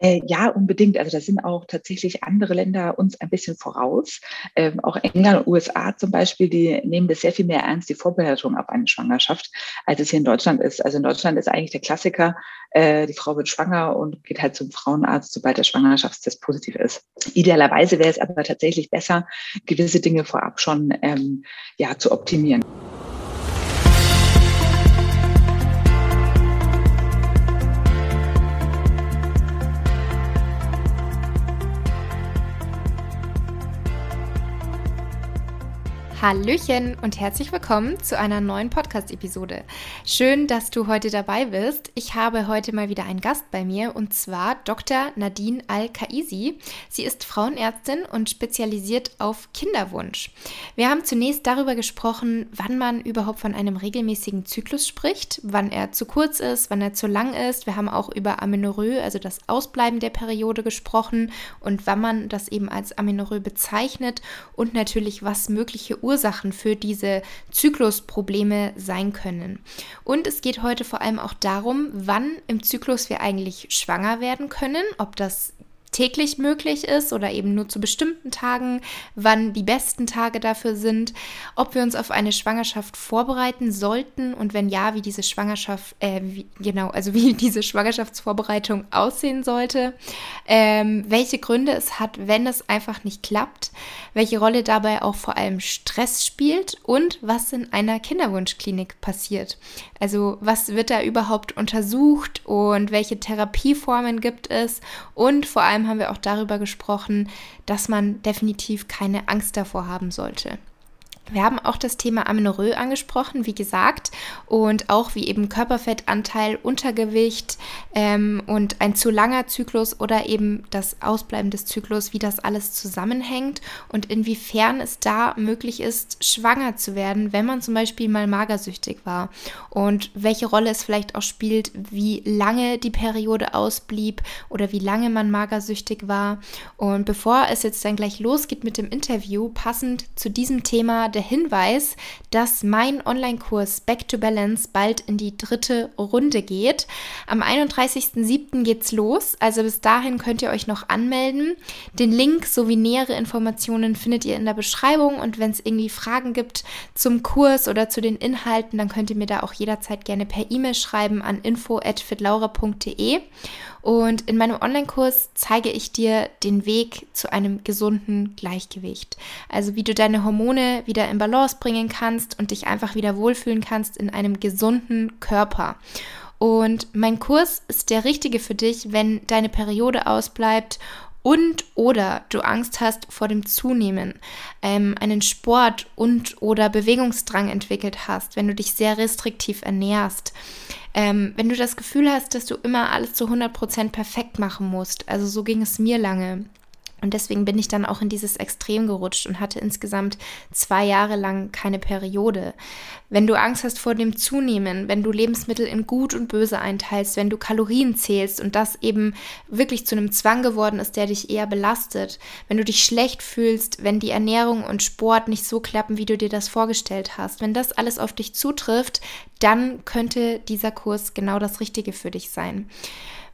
Äh, ja, unbedingt. Also da sind auch tatsächlich andere Länder uns ein bisschen voraus. Ähm, auch England und USA zum Beispiel, die nehmen das sehr viel mehr ernst, die Vorbereitung auf eine Schwangerschaft, als es hier in Deutschland ist. Also in Deutschland ist eigentlich der Klassiker, äh, die Frau wird schwanger und geht halt zum Frauenarzt, sobald der Schwangerschaftstest positiv ist. Idealerweise wäre es aber tatsächlich besser, gewisse Dinge vorab schon ähm, ja, zu optimieren. Hallöchen und herzlich willkommen zu einer neuen Podcast-Episode. Schön, dass du heute dabei bist. Ich habe heute mal wieder einen Gast bei mir und zwar Dr. Nadine Al-Kaisi. Sie ist Frauenärztin und spezialisiert auf Kinderwunsch. Wir haben zunächst darüber gesprochen, wann man überhaupt von einem regelmäßigen Zyklus spricht, wann er zu kurz ist, wann er zu lang ist. Wir haben auch über Amenorrhoe, also das Ausbleiben der Periode gesprochen und wann man das eben als Amenorrhoe bezeichnet und natürlich, was mögliche Ursachen für diese Zyklusprobleme sein können. Und es geht heute vor allem auch darum, wann im Zyklus wir eigentlich schwanger werden können, ob das täglich möglich ist oder eben nur zu bestimmten Tagen, wann die besten Tage dafür sind, ob wir uns auf eine Schwangerschaft vorbereiten sollten und wenn ja, wie diese Schwangerschaft, äh, wie, genau, also wie diese Schwangerschaftsvorbereitung aussehen sollte, ähm, welche Gründe es hat, wenn es einfach nicht klappt, welche Rolle dabei auch vor allem Stress spielt und was in einer Kinderwunschklinik passiert. Also was wird da überhaupt untersucht und welche Therapieformen gibt es und vor allem haben wir auch darüber gesprochen, dass man definitiv keine Angst davor haben sollte. Wir haben auch das Thema Amenorrhoe angesprochen, wie gesagt, und auch wie eben Körperfettanteil, Untergewicht ähm, und ein zu langer Zyklus oder eben das Ausbleiben des Zyklus, wie das alles zusammenhängt und inwiefern es da möglich ist, schwanger zu werden, wenn man zum Beispiel mal magersüchtig war und welche Rolle es vielleicht auch spielt, wie lange die Periode ausblieb oder wie lange man magersüchtig war. Und bevor es jetzt dann gleich losgeht mit dem Interview, passend zu diesem Thema, der Hinweis, dass mein Online-Kurs Back to Balance bald in die dritte Runde geht. Am 31.07. geht's los, also bis dahin könnt ihr euch noch anmelden. Den Link sowie nähere Informationen findet ihr in der Beschreibung und wenn es irgendwie Fragen gibt zum Kurs oder zu den Inhalten, dann könnt ihr mir da auch jederzeit gerne per E-Mail schreiben an info@fitlaura.de. Und in meinem Online-Kurs zeige ich dir den Weg zu einem gesunden Gleichgewicht. Also wie du deine Hormone wieder in Balance bringen kannst und dich einfach wieder wohlfühlen kannst in einem gesunden Körper. Und mein Kurs ist der richtige für dich, wenn deine Periode ausbleibt und oder du Angst hast vor dem Zunehmen, ähm, einen Sport und oder Bewegungsdrang entwickelt hast, wenn du dich sehr restriktiv ernährst, ähm, wenn du das Gefühl hast, dass du immer alles zu 100% perfekt machen musst, also so ging es mir lange, und deswegen bin ich dann auch in dieses Extrem gerutscht und hatte insgesamt zwei Jahre lang keine Periode. Wenn du Angst hast vor dem Zunehmen, wenn du Lebensmittel in gut und böse einteilst, wenn du Kalorien zählst und das eben wirklich zu einem Zwang geworden ist, der dich eher belastet, wenn du dich schlecht fühlst, wenn die Ernährung und Sport nicht so klappen, wie du dir das vorgestellt hast, wenn das alles auf dich zutrifft, dann könnte dieser Kurs genau das Richtige für dich sein.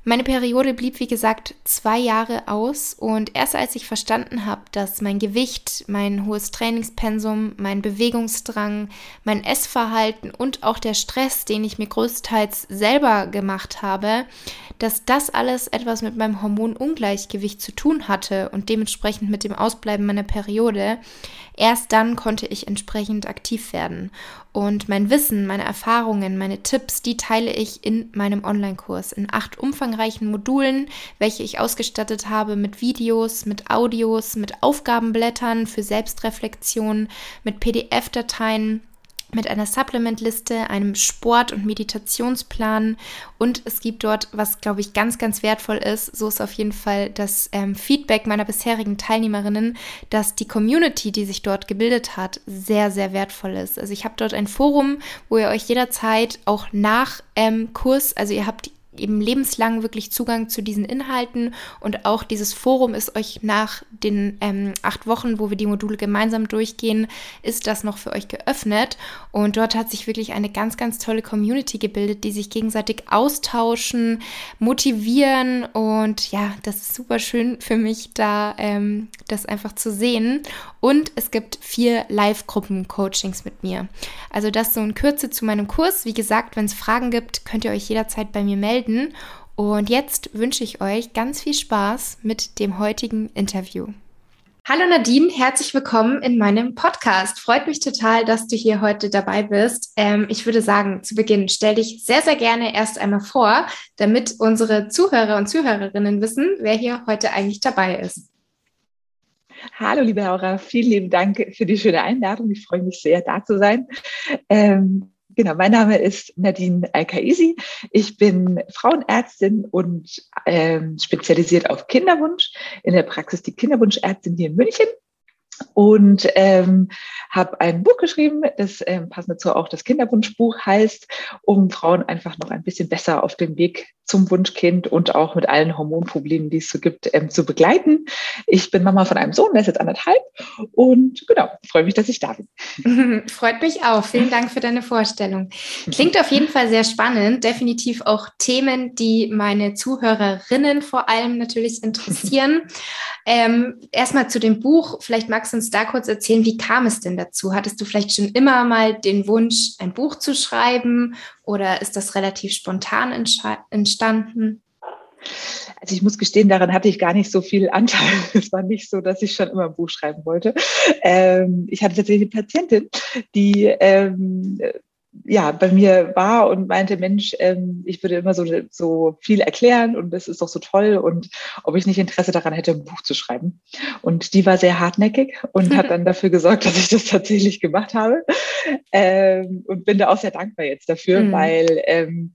Meine Periode blieb, wie gesagt, zwei Jahre aus und erst als ich verstanden habe, dass mein Gewicht, mein hohes Trainingspensum, mein Bewegungsdrang, mein Essverhalten und auch der Stress, den ich mir größtenteils selber gemacht habe, dass das alles etwas mit meinem Hormonungleichgewicht zu tun hatte und dementsprechend mit dem Ausbleiben meiner Periode, erst dann konnte ich entsprechend aktiv werden. Und mein Wissen, meine Erfahrungen, meine Tipps, die teile ich in meinem Online-Kurs in acht umfangreichen Modulen, welche ich ausgestattet habe mit Videos, mit Audios, mit Aufgabenblättern für Selbstreflexion, mit PDF-Dateien mit einer Supplement-Liste, einem Sport- und Meditationsplan und es gibt dort, was glaube ich ganz, ganz wertvoll ist, so ist auf jeden Fall das ähm, Feedback meiner bisherigen Teilnehmerinnen, dass die Community, die sich dort gebildet hat, sehr, sehr wertvoll ist. Also ich habe dort ein Forum, wo ihr euch jederzeit auch nach ähm, Kurs, also ihr habt eben lebenslang wirklich Zugang zu diesen Inhalten und auch dieses Forum ist euch nach den ähm, acht Wochen, wo wir die Module gemeinsam durchgehen, ist das noch für euch geöffnet und dort hat sich wirklich eine ganz, ganz tolle Community gebildet, die sich gegenseitig austauschen, motivieren und ja, das ist super schön für mich, da ähm, das einfach zu sehen und es gibt vier Live-Gruppen-Coachings mit mir. Also das so in Kürze zu meinem Kurs. Wie gesagt, wenn es Fragen gibt, könnt ihr euch jederzeit bei mir melden melden. Und jetzt wünsche ich euch ganz viel Spaß mit dem heutigen Interview. Hallo Nadine, herzlich willkommen in meinem Podcast. Freut mich total, dass du hier heute dabei bist. Ähm, ich würde sagen, zu Beginn stell dich sehr, sehr gerne erst einmal vor, damit unsere Zuhörer und Zuhörerinnen wissen, wer hier heute eigentlich dabei ist. Hallo, liebe Laura, vielen lieben Dank für die schöne Einladung. Ich freue mich sehr, da zu sein. Ähm, Genau, mein Name ist Nadine Al-Kaisi. Ich bin Frauenärztin und ähm, spezialisiert auf Kinderwunsch. In der Praxis die Kinderwunschärztin hier in München und ähm, habe ein Buch geschrieben, das ähm, passend dazu auch das Kinderwunschbuch heißt, um Frauen einfach noch ein bisschen besser auf dem Weg zum Wunschkind und auch mit allen Hormonproblemen, die es so gibt, ähm, zu begleiten. Ich bin Mama von einem Sohn, der ist jetzt anderthalb und genau, freue mich, dass ich da bin. Freut mich auch. Vielen Dank für deine Vorstellung. Klingt auf jeden Fall sehr spannend. Definitiv auch Themen, die meine Zuhörerinnen vor allem natürlich interessieren. ähm, erstmal zu dem Buch. Vielleicht magst du uns da kurz erzählen, wie kam es denn dazu? Hattest du vielleicht schon immer mal den Wunsch, ein Buch zu schreiben oder ist das relativ spontan entstanden? Also ich muss gestehen, daran hatte ich gar nicht so viel Anteil. Es war nicht so, dass ich schon immer ein Buch schreiben wollte. Ähm, ich hatte tatsächlich eine Patientin, die ähm, ja, bei mir war und meinte, Mensch, ähm, ich würde immer so, so viel erklären und das ist doch so toll und ob ich nicht Interesse daran hätte, ein Buch zu schreiben. Und die war sehr hartnäckig und hat dann dafür gesorgt, dass ich das tatsächlich gemacht habe ähm, und bin da auch sehr dankbar jetzt dafür, mhm. weil ähm,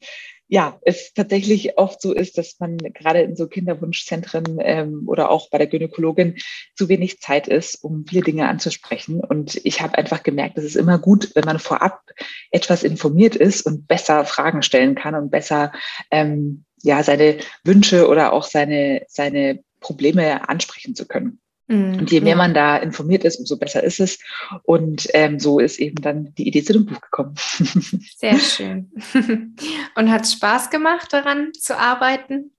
ja, es tatsächlich oft so ist, dass man gerade in so Kinderwunschzentren ähm, oder auch bei der Gynäkologin zu wenig Zeit ist, um viele Dinge anzusprechen. Und ich habe einfach gemerkt, es ist immer gut, wenn man vorab etwas informiert ist und besser Fragen stellen kann und besser ähm, ja seine Wünsche oder auch seine seine Probleme ansprechen zu können. Mhm, und je mehr man da informiert ist, umso besser ist es. Und ähm, so ist eben dann die Idee zu dem Buch gekommen. Sehr schön. Und hat es Spaß gemacht, daran zu arbeiten?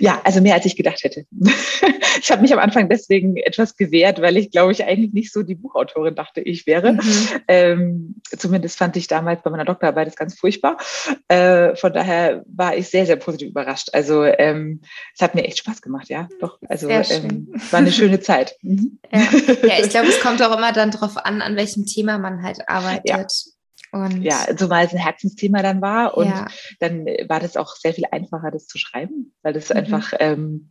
Ja, also mehr als ich gedacht hätte. ich habe mich am Anfang deswegen etwas gewehrt, weil ich glaube ich eigentlich nicht so die Buchautorin dachte, ich wäre. Mhm. Ähm, zumindest fand ich damals bei meiner Doktorarbeit das ganz furchtbar. Äh, von daher war ich sehr, sehr positiv überrascht. Also ähm, es hat mir echt Spaß gemacht, ja. Doch, also ähm, war eine schöne Zeit. Mhm. Ja. ja, ich glaube, es kommt auch immer dann darauf an, an welchem Thema man halt arbeitet. Ja. Und ja, zumal es ein Herzensthema dann war und ja. dann war das auch sehr viel einfacher, das zu schreiben, weil das mhm. einfach ähm,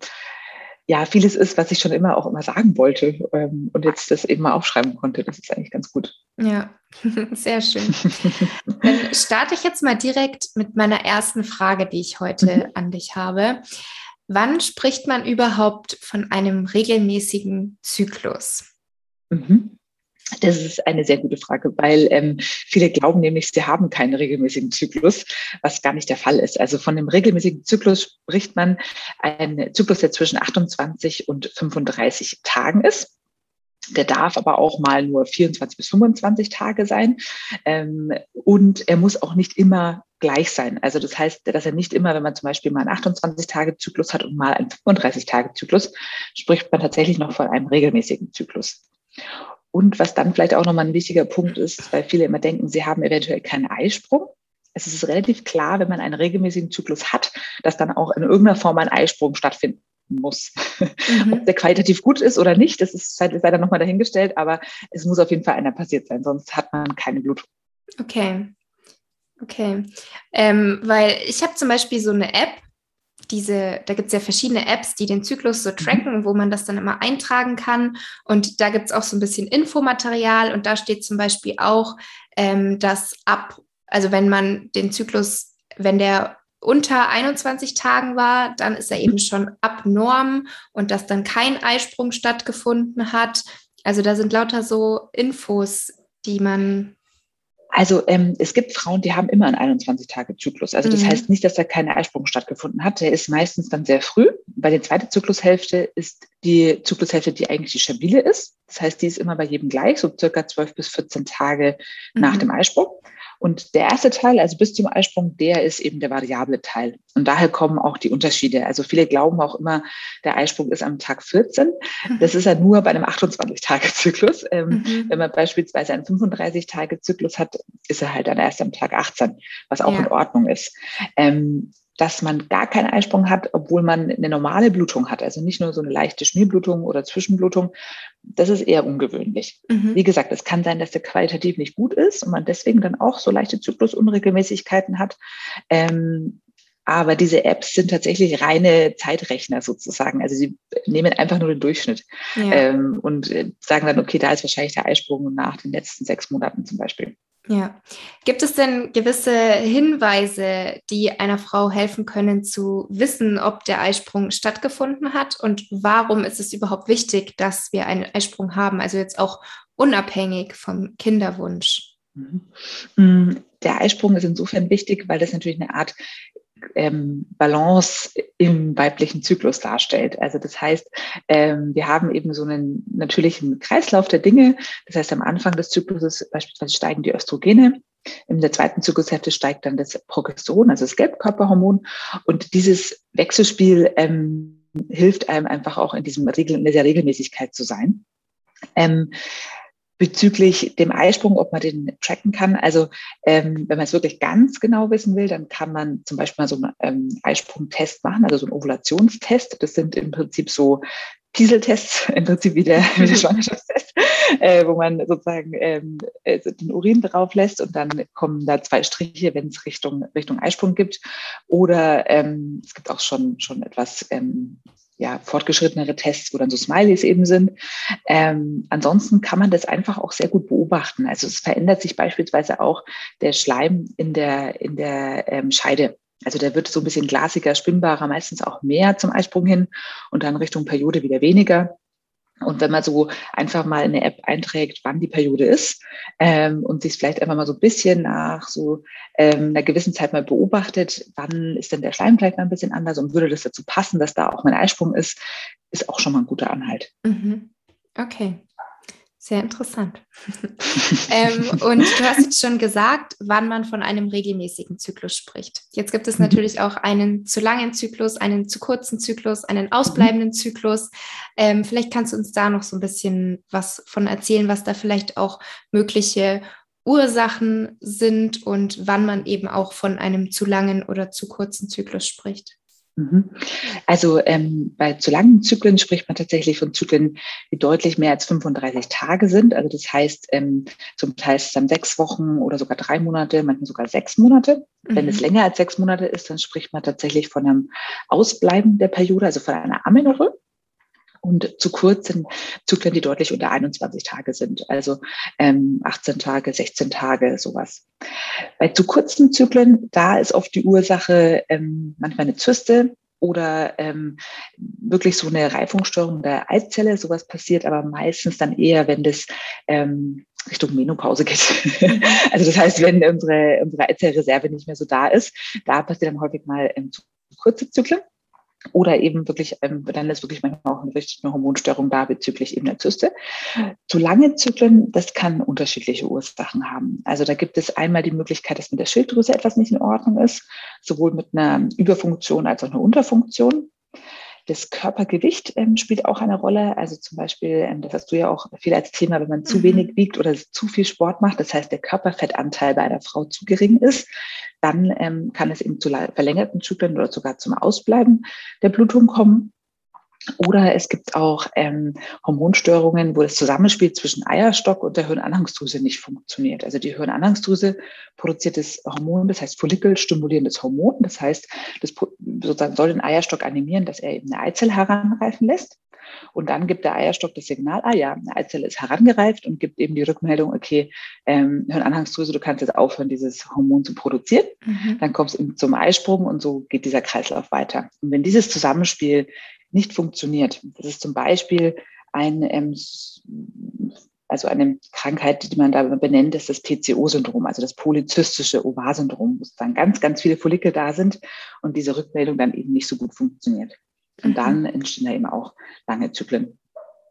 ja vieles ist, was ich schon immer auch immer sagen wollte ähm, und jetzt das eben mal aufschreiben konnte. Das ist eigentlich ganz gut. Ja, sehr schön. Dann starte ich jetzt mal direkt mit meiner ersten Frage, die ich heute mhm. an dich habe. Wann spricht man überhaupt von einem regelmäßigen Zyklus? Mhm. Das ist eine sehr gute Frage, weil ähm, viele glauben nämlich, sie haben keinen regelmäßigen Zyklus, was gar nicht der Fall ist. Also von dem regelmäßigen Zyklus spricht man ein Zyklus, der zwischen 28 und 35 Tagen ist. Der darf aber auch mal nur 24 bis 25 Tage sein. Ähm, und er muss auch nicht immer gleich sein. Also das heißt, dass er nicht immer, wenn man zum Beispiel mal einen 28-Tage-Zyklus hat und mal einen 35-Tage-Zyklus, spricht man tatsächlich noch von einem regelmäßigen Zyklus. Und was dann vielleicht auch nochmal ein wichtiger Punkt ist, weil viele immer denken, sie haben eventuell keinen Eisprung. Es ist relativ klar, wenn man einen regelmäßigen Zyklus hat, dass dann auch in irgendeiner Form ein Eisprung stattfinden muss. Mhm. Ob der qualitativ gut ist oder nicht, das ist leider nochmal dahingestellt, aber es muss auf jeden Fall einer passiert sein, sonst hat man keine Blutung. Okay. Okay. Ähm, weil ich habe zum Beispiel so eine App, diese, da gibt es ja verschiedene Apps, die den Zyklus so mhm. tracken, wo man das dann immer eintragen kann. Und da gibt es auch so ein bisschen Infomaterial und da steht zum Beispiel auch, ähm, dass ab, also wenn man den Zyklus, wenn der unter 21 Tagen war, dann ist er eben schon abnorm und dass dann kein Eisprung stattgefunden hat. Also da sind lauter so Infos, die man Also ähm, es gibt Frauen, die haben immer einen 21-Tage-Zyklus. Also das mhm. heißt nicht, dass da keine Eisprung stattgefunden hat. Der ist meistens dann sehr früh. Bei der zweiten Zyklushälfte ist die Zyklushälfte, die eigentlich die stabile ist. Das heißt, die ist immer bei jedem gleich, so circa 12 bis 14 Tage mhm. nach dem Eisprung. Und der erste Teil, also bis zum Eisprung, der ist eben der variable Teil. Und daher kommen auch die Unterschiede. Also viele glauben auch immer, der Eisprung ist am Tag 14. Mhm. Das ist ja nur bei einem 28-Tage-Zyklus. Ähm, mhm. Wenn man beispielsweise einen 35-Tage-Zyklus hat, ist er halt dann erst am Tag 18, was auch ja. in Ordnung ist. Ähm, dass man gar keinen Eisprung hat, obwohl man eine normale Blutung hat, also nicht nur so eine leichte Schmierblutung oder Zwischenblutung, das ist eher ungewöhnlich. Mhm. Wie gesagt, es kann sein, dass der qualitativ nicht gut ist und man deswegen dann auch so leichte Zyklusunregelmäßigkeiten hat. Ähm, aber diese Apps sind tatsächlich reine Zeitrechner sozusagen. Also sie nehmen einfach nur den Durchschnitt ja. ähm, und äh, sagen dann, okay, da ist wahrscheinlich der Eisprung nach den letzten sechs Monaten zum Beispiel. Ja. Gibt es denn gewisse Hinweise, die einer Frau helfen können zu wissen, ob der Eisprung stattgefunden hat? Und warum ist es überhaupt wichtig, dass wir einen Eisprung haben? Also jetzt auch unabhängig vom Kinderwunsch. Mhm. Mm, der Eisprung ist insofern wichtig, weil das natürlich eine Art ähm, Balance im weiblichen Zyklus darstellt. Also das heißt, ähm, wir haben eben so einen natürlichen Kreislauf der Dinge. Das heißt, am Anfang des Zykluses beispielsweise steigen die Östrogene. In der zweiten Zyklushälfte steigt dann das Progesteron, also das Gelbkörperhormon. Und dieses Wechselspiel ähm, hilft einem einfach auch in diesem Regel, in dieser Regelmäßigkeit zu sein. Ähm, bezüglich dem Eisprung, ob man den tracken kann. Also ähm, wenn man es wirklich ganz genau wissen will, dann kann man zum Beispiel mal so einen ähm, Eisprungtest machen, also so einen Ovulationstest. Das sind im Prinzip so Pieseltests, im Prinzip wie der, wie der Schwangerschaftstest, äh, wo man sozusagen ähm, also den Urin drauf lässt und dann kommen da zwei Striche, wenn es Richtung, Richtung Eisprung gibt. Oder ähm, es gibt auch schon, schon etwas ähm, ja, fortgeschrittenere Tests, wo dann so Smileys eben sind. Ähm, ansonsten kann man das einfach auch sehr gut beobachten. Also es verändert sich beispielsweise auch der Schleim in der, in der ähm, Scheide. Also der wird so ein bisschen glasiger, spinnbarer, meistens auch mehr zum Eisprung hin und dann Richtung Periode wieder weniger. Und wenn man so einfach mal in eine App einträgt, wann die Periode ist ähm, und sich vielleicht einfach mal so ein bisschen nach so ähm, einer gewissen Zeit mal beobachtet, wann ist denn der Schleim vielleicht mal ein bisschen anders und würde das dazu passen, dass da auch mein Eisprung ist, ist auch schon mal ein guter Anhalt. Mhm. Okay. Sehr interessant. ähm, und du hast jetzt schon gesagt, wann man von einem regelmäßigen Zyklus spricht. Jetzt gibt es mhm. natürlich auch einen zu langen Zyklus, einen zu kurzen Zyklus, einen ausbleibenden Zyklus. Ähm, vielleicht kannst du uns da noch so ein bisschen was von erzählen, was da vielleicht auch mögliche Ursachen sind und wann man eben auch von einem zu langen oder zu kurzen Zyklus spricht. Mhm. Also ähm, bei zu langen Zyklen spricht man tatsächlich von Zyklen, die deutlich mehr als 35 Tage sind. Also das heißt, ähm, zum Teil ist es dann sechs Wochen oder sogar drei Monate, manchmal sogar sechs Monate. Mhm. Wenn es mhm. länger als sechs Monate ist, dann spricht man tatsächlich von einem Ausbleiben der Periode, also von einer Amenorrhoe und zu kurzen Zyklen, die deutlich unter 21 Tage sind, also ähm, 18 Tage, 16 Tage, sowas. Bei zu kurzen Zyklen, da ist oft die Ursache ähm, manchmal eine Zyste oder ähm, wirklich so eine Reifungsstörung der Eizelle, sowas passiert aber meistens dann eher, wenn das ähm, Richtung Menopause geht. Also das heißt, wenn unsere, unsere Eizellreserve nicht mehr so da ist, da passiert dann häufig mal ähm, zu kurze Zyklen. Oder eben wirklich, ähm, dann ist wirklich manchmal auch eine richtige Hormonstörung da bezüglich eben der Zyste. Zu lange Zyklen, das kann unterschiedliche Ursachen haben. Also da gibt es einmal die Möglichkeit, dass mit der Schilddrüse etwas nicht in Ordnung ist, sowohl mit einer Überfunktion als auch einer Unterfunktion. Das Körpergewicht ähm, spielt auch eine Rolle. Also zum Beispiel, ähm, das hast du ja auch viel als Thema, wenn man zu mhm. wenig wiegt oder zu viel Sport macht, das heißt, der Körperfettanteil bei einer Frau zu gering ist, dann ähm, kann es eben zu verlängerten Zyklen oder sogar zum Ausbleiben der Blutung kommen. Oder es gibt auch ähm, Hormonstörungen, wo das Zusammenspiel zwischen Eierstock und der Hirnanhangsdrüse nicht funktioniert. Also die Hirnanhangsdrüse produziert das Hormon, das heißt follikelstimulierendes Hormon. Das heißt, das sozusagen soll den Eierstock animieren, dass er eben eine Eizelle heranreifen lässt. Und dann gibt der Eierstock das Signal, ah ja, eine Eizelle ist herangereift und gibt eben die Rückmeldung, okay, ähm, Hirnanhangsdrüse, du kannst jetzt aufhören, dieses Hormon zu produzieren. Mhm. Dann kommst du zum Eisprung und so geht dieser Kreislauf weiter. Und wenn dieses Zusammenspiel nicht funktioniert. Das ist zum Beispiel ein ähm, also eine Krankheit, die man da benennt, ist das PCO-Syndrom, also das polyzystische Ovar-Syndrom, wo dann ganz, ganz viele Follikel da sind und diese Rückmeldung dann eben nicht so gut funktioniert. Und mhm. dann entstehen da eben auch lange Zyklen.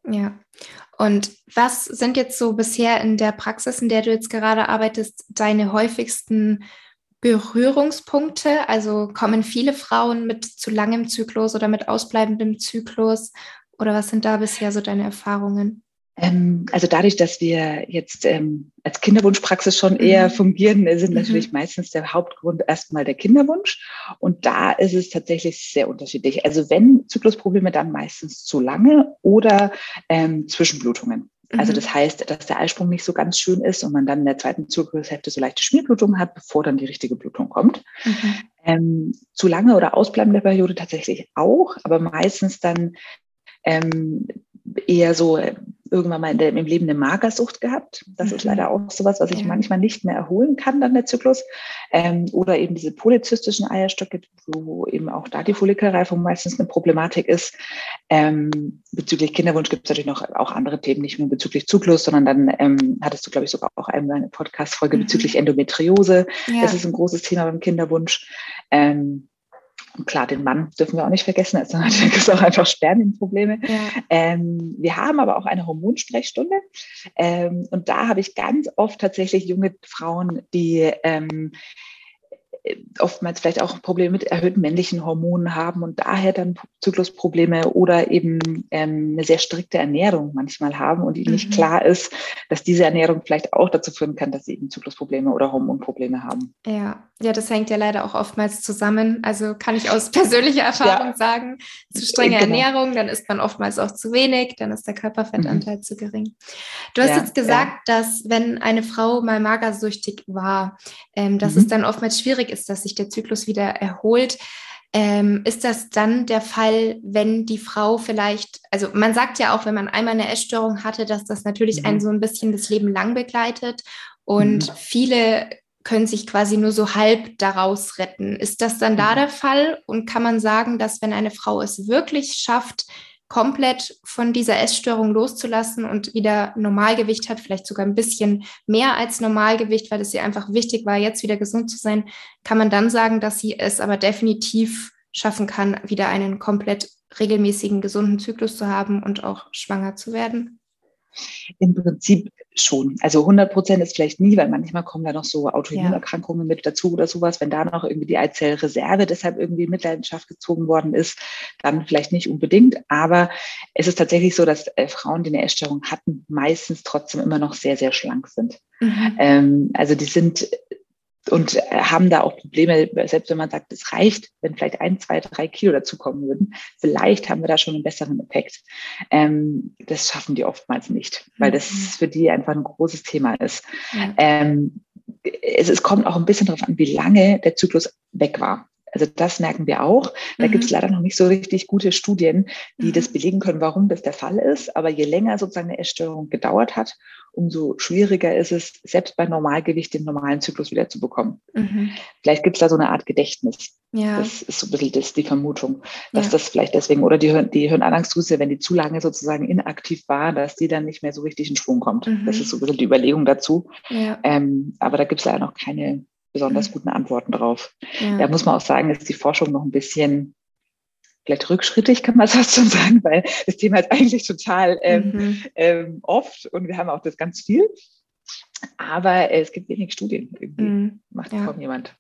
Ja. Und was sind jetzt so bisher in der Praxis, in der du jetzt gerade arbeitest, deine häufigsten Berührungspunkte? Also kommen viele Frauen mit zu langem Zyklus oder mit ausbleibendem Zyklus? Oder was sind da bisher so deine Erfahrungen? Ähm, also dadurch, dass wir jetzt ähm, als Kinderwunschpraxis schon eher mhm. fungieren, sind mhm. natürlich meistens der Hauptgrund erstmal der Kinderwunsch. Und da ist es tatsächlich sehr unterschiedlich. Also wenn Zyklusprobleme, dann meistens zu lange oder ähm, Zwischenblutungen. Also mhm. das heißt, dass der Eisprung nicht so ganz schön ist und man dann in der zweiten Zyklushälfte so leichte Schmierblutungen hat, bevor dann die richtige Blutung kommt. Mhm. Ähm, zu lange oder ausbleibende Periode tatsächlich auch, aber meistens dann ähm, eher so irgendwann mal in der, im Leben eine Magersucht gehabt. Das mhm. ist leider auch sowas, was ich ja. manchmal nicht mehr erholen kann, dann der Zyklus. Ähm, oder eben diese polyzystischen Eierstöcke, wo eben auch da die Follikelreifung meistens eine Problematik ist. Ähm, bezüglich Kinderwunsch gibt es natürlich noch auch andere Themen, nicht nur bezüglich Zyklus, sondern dann ähm, hattest du, glaube ich, sogar auch einmal eine Podcast-Folge mhm. bezüglich Endometriose. Ja. Das ist ein großes Thema beim Kinderwunsch. Ähm, und klar, den Mann dürfen wir auch nicht vergessen, also natürlich ist auch einfach Spermienprobleme. Ja. Ähm, wir haben aber auch eine Hormonsprechstunde. Ähm, und da habe ich ganz oft tatsächlich junge Frauen, die ähm, oftmals vielleicht auch Probleme mit erhöhten männlichen Hormonen haben und daher dann Zyklusprobleme oder eben ähm, eine sehr strikte Ernährung manchmal haben und ihnen mhm. nicht klar ist, dass diese Ernährung vielleicht auch dazu führen kann, dass sie eben Zyklusprobleme oder Hormonprobleme haben. Ja, ja, das hängt ja leider auch oftmals zusammen. Also kann ich aus persönlicher Erfahrung ja. sagen, zu strenge genau. Ernährung, dann isst man oftmals auch zu wenig, dann ist der Körperfettanteil mhm. zu gering. Du hast ja, jetzt gesagt, ja. dass wenn eine Frau mal magersüchtig war, ähm, dass mhm. es dann oftmals schwierig ist, dass sich der Zyklus wieder erholt. Ähm, ist das dann der Fall, wenn die Frau vielleicht, also man sagt ja auch, wenn man einmal eine Essstörung hatte, dass das natürlich mhm. einen so ein bisschen das Leben lang begleitet und mhm. viele können sich quasi nur so halb daraus retten. Ist das dann da mhm. der Fall? Und kann man sagen, dass wenn eine Frau es wirklich schafft, komplett von dieser Essstörung loszulassen und wieder Normalgewicht hat, vielleicht sogar ein bisschen mehr als Normalgewicht, weil es ihr einfach wichtig war, jetzt wieder gesund zu sein, kann man dann sagen, dass sie es aber definitiv schaffen kann, wieder einen komplett regelmäßigen, gesunden Zyklus zu haben und auch schwanger zu werden? Im Prinzip schon. Also 100 Prozent ist vielleicht nie, weil manchmal kommen da noch so Autoimmunerkrankungen ja. mit dazu oder sowas. Wenn da noch irgendwie die Eizellreserve deshalb irgendwie in Mitleidenschaft gezogen worden ist, dann vielleicht nicht unbedingt. Aber es ist tatsächlich so, dass äh, Frauen, die eine Essstörung hatten, meistens trotzdem immer noch sehr, sehr schlank sind. Mhm. Ähm, also die sind und äh, haben da auch Probleme, selbst wenn man sagt, es reicht, wenn vielleicht ein, zwei, drei Kilo dazukommen würden, vielleicht haben wir da schon einen besseren Effekt. Ähm, das schaffen die oftmals nicht, weil das mhm. für die einfach ein großes Thema ist. Ja. Ähm, es, es kommt auch ein bisschen darauf an, wie lange der Zyklus weg war. Also das merken wir auch. Da mhm. gibt es leider noch nicht so richtig gute Studien, die mhm. das belegen können, warum das der Fall ist. Aber je länger sozusagen eine Essstörung gedauert hat, umso schwieriger ist es, selbst bei Normalgewicht den normalen Zyklus wieder zu bekommen. Mhm. Vielleicht gibt es da so eine Art Gedächtnis. Ja. Das ist so ein bisschen das, die Vermutung, dass ja. das vielleicht deswegen, oder die, die Hirnanhangsdrüse, wenn die zu lange sozusagen inaktiv war, dass die dann nicht mehr so richtig in Schwung kommt. Mhm. Das ist so ein bisschen die Überlegung dazu. Ja. Ähm, aber da gibt es leider noch keine besonders mhm. guten Antworten drauf. Da muss man auch sagen, ist die Forschung noch ein bisschen vielleicht rückschrittig, kann man fast schon sagen, weil das Thema ist eigentlich total ähm, mhm. ähm, oft und wir haben auch das ganz viel. Aber äh, es gibt wenig Studien. Irgendwie mhm. macht ja. kaum jemand.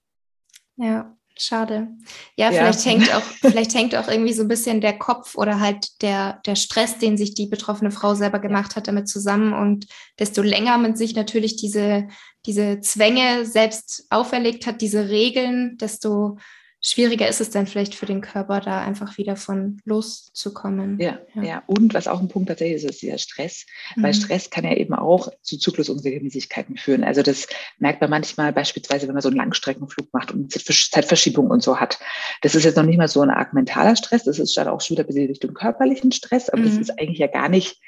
Ja, schade. Ja, ja, vielleicht hängt auch, vielleicht hängt auch irgendwie so ein bisschen der Kopf oder halt der, der Stress, den sich die betroffene Frau selber gemacht hat, damit zusammen. Und desto länger man sich natürlich diese, diese Zwänge selbst auferlegt hat, diese Regeln, desto schwieriger ist es dann vielleicht für den Körper, da einfach wieder von loszukommen. Ja, ja, ja. Und was auch ein Punkt tatsächlich ist, ist der Stress. Mhm. Weil Stress kann ja eben auch zu Zyklusunregelmäßigkeiten führen. Also das merkt man manchmal beispielsweise, wenn man so einen Langstreckenflug macht und Zeitverschiebung und so hat. Das ist jetzt noch nicht mal so ein arg mentaler Stress, das ist dann auch schon wieder ein bisschen Richtung körperlichen Stress, aber mhm. das ist eigentlich ja gar nicht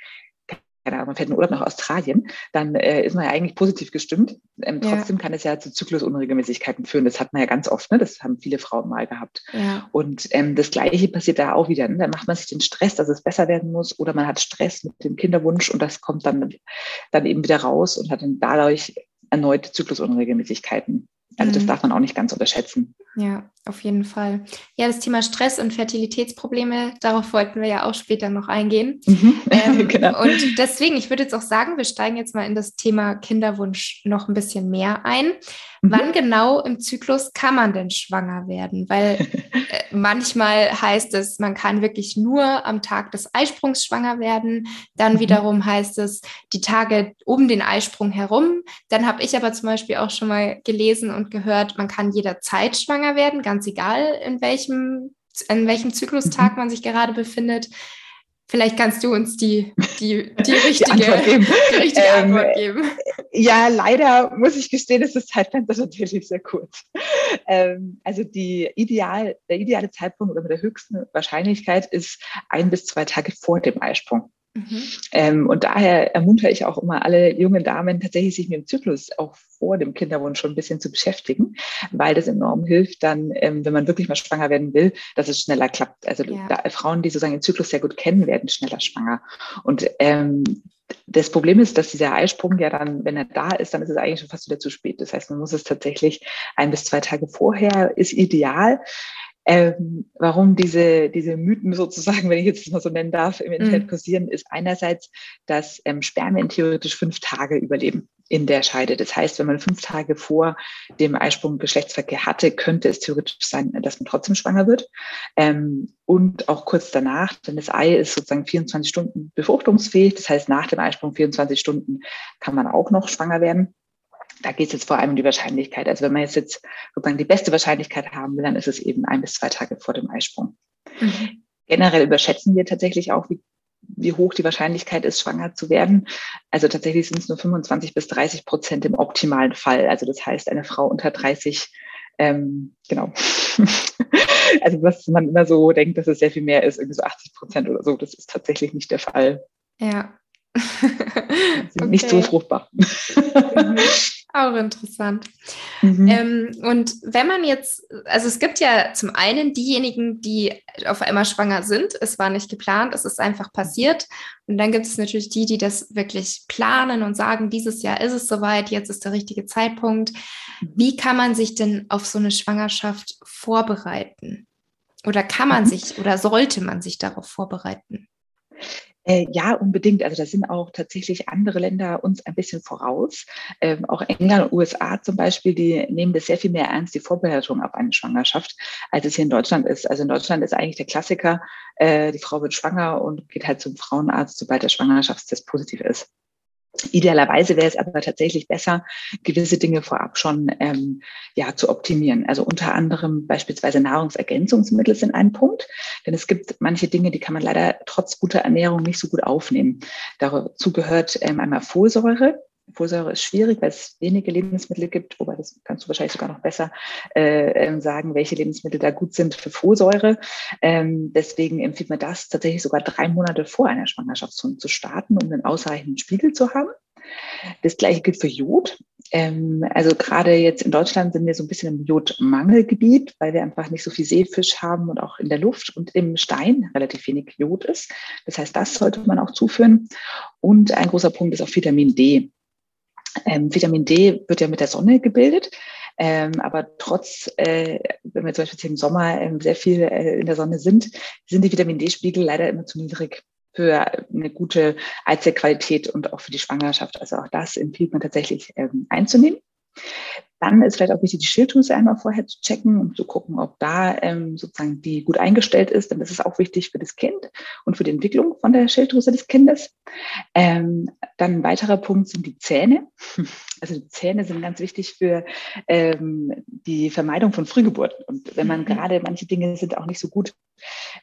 keine Ahnung, man fährt in Urlaub nach Australien, dann äh, ist man ja eigentlich positiv gestimmt. Ähm, trotzdem ja. kann es ja zu Zyklusunregelmäßigkeiten führen. Das hat man ja ganz oft, ne? das haben viele Frauen mal gehabt. Ja. Und ähm, das Gleiche passiert da auch wieder. Ne? Da macht man sich den Stress, dass es besser werden muss oder man hat Stress mit dem Kinderwunsch und das kommt dann, dann eben wieder raus und hat dann dadurch erneut Zyklusunregelmäßigkeiten. Also das mhm. darf man auch nicht ganz unterschätzen. Ja, auf jeden Fall. Ja, das Thema Stress und Fertilitätsprobleme, darauf wollten wir ja auch später noch eingehen. Mhm. Ähm, genau. Und deswegen, ich würde jetzt auch sagen, wir steigen jetzt mal in das Thema Kinderwunsch noch ein bisschen mehr ein. Mhm. Wann genau im Zyklus kann man denn schwanger werden? Weil äh, manchmal heißt es, man kann wirklich nur am Tag des Eisprungs schwanger werden. Dann mhm. wiederum heißt es die Tage um den Eisprung herum. Dann habe ich aber zum Beispiel auch schon mal gelesen und gehört, man kann jederzeit schwanger werden, ganz egal in welchem, in welchem Zyklustag mhm. man sich gerade befindet. Vielleicht kannst du uns die, die, die richtige, die Antwort geben. Die richtige ähm, Antwort geben. Ja, leider muss ich gestehen, ist das Zeitfenster natürlich sehr kurz. Ähm, also die ideal, der ideale Zeitpunkt oder mit der höchsten Wahrscheinlichkeit ist ein bis zwei Tage vor dem Eisprung. Mhm. Ähm, und daher ermuntere ich auch immer alle jungen Damen tatsächlich sich mit dem Zyklus auch vor dem Kinderwunsch schon ein bisschen zu beschäftigen, weil das enorm hilft dann, ähm, wenn man wirklich mal schwanger werden will, dass es schneller klappt. Also ja. da, Frauen, die sozusagen den Zyklus sehr gut kennen, werden schneller schwanger. Und ähm, das Problem ist, dass dieser Eisprung ja dann, wenn er da ist, dann ist es eigentlich schon fast wieder zu spät. Das heißt, man muss es tatsächlich ein bis zwei Tage vorher ist ideal. Ähm, warum diese, diese Mythen sozusagen, wenn ich jetzt das mal so nennen darf, im Internet mhm. kursieren, ist einerseits, dass ähm, Spermien theoretisch fünf Tage überleben in der Scheide. Das heißt, wenn man fünf Tage vor dem Eisprung Geschlechtsverkehr hatte, könnte es theoretisch sein, dass man trotzdem schwanger wird. Ähm, und auch kurz danach, denn das Ei ist sozusagen 24 Stunden befruchtungsfähig. Das heißt, nach dem Eisprung 24 Stunden kann man auch noch schwanger werden da geht es jetzt vor allem um die Wahrscheinlichkeit. Also wenn man jetzt, jetzt sozusagen die beste Wahrscheinlichkeit haben will, dann ist es eben ein bis zwei Tage vor dem Eisprung. Mhm. Generell überschätzen wir tatsächlich auch, wie, wie hoch die Wahrscheinlichkeit ist, schwanger zu werden. Also tatsächlich sind es nur 25 bis 30 Prozent im optimalen Fall. Also das heißt, eine Frau unter 30, ähm, genau. also was man immer so denkt, dass es sehr viel mehr ist, irgendwie so 80 Prozent oder so, das ist tatsächlich nicht der Fall. Ja. okay. nicht so fruchtbar. Mhm. Auch interessant. Mhm. Ähm, und wenn man jetzt, also es gibt ja zum einen diejenigen, die auf einmal schwanger sind. Es war nicht geplant, es ist einfach passiert. Und dann gibt es natürlich die, die das wirklich planen und sagen, dieses Jahr ist es soweit, jetzt ist der richtige Zeitpunkt. Mhm. Wie kann man sich denn auf so eine Schwangerschaft vorbereiten? Oder kann man mhm. sich oder sollte man sich darauf vorbereiten? Äh, ja, unbedingt. Also da sind auch tatsächlich andere Länder uns ein bisschen voraus. Ähm, auch England und USA zum Beispiel, die nehmen das sehr viel mehr ernst, die Vorbereitung auf eine Schwangerschaft, als es hier in Deutschland ist. Also in Deutschland ist eigentlich der Klassiker, äh, die Frau wird schwanger und geht halt zum Frauenarzt, sobald der Schwangerschaftstest positiv ist. Idealerweise wäre es aber tatsächlich besser, gewisse Dinge vorab schon ähm, ja, zu optimieren. Also unter anderem beispielsweise Nahrungsergänzungsmittel sind ein Punkt, denn es gibt manche Dinge, die kann man leider trotz guter Ernährung nicht so gut aufnehmen. Dazu gehört ähm, einmal Folsäure. Folsäure ist schwierig, weil es wenige Lebensmittel gibt, wobei das kannst du wahrscheinlich sogar noch besser äh, ähm, sagen, welche Lebensmittel da gut sind für Folsäure. Ähm, deswegen empfiehlt man das tatsächlich sogar drei Monate vor einer Schwangerschaft zu, zu starten, um einen ausreichenden Spiegel zu haben. Das gleiche gilt für Jod. Ähm, also gerade jetzt in Deutschland sind wir so ein bisschen im Jodmangelgebiet, weil wir einfach nicht so viel Seefisch haben und auch in der Luft und im Stein relativ wenig Jod ist. Das heißt, das sollte man auch zuführen. Und ein großer Punkt ist auch Vitamin D. Ähm, Vitamin D wird ja mit der Sonne gebildet. Ähm, aber trotz, äh, wenn wir zum Beispiel im Sommer ähm, sehr viel äh, in der Sonne sind, sind die Vitamin D-Spiegel leider immer zu niedrig für eine gute Eizellqualität und auch für die Schwangerschaft. Also auch das empfiehlt man tatsächlich ähm, einzunehmen. Dann ist vielleicht auch wichtig, die Schilddrüse einmal vorher zu checken, um zu gucken, ob da ähm, sozusagen die gut eingestellt ist. Denn das ist auch wichtig für das Kind und für die Entwicklung von der Schilddrüse des Kindes. Ähm, dann ein weiterer Punkt sind die Zähne. Also die Zähne sind ganz wichtig für ähm, die Vermeidung von Frühgeburten. Und wenn man mhm. gerade manche Dinge sind auch nicht so gut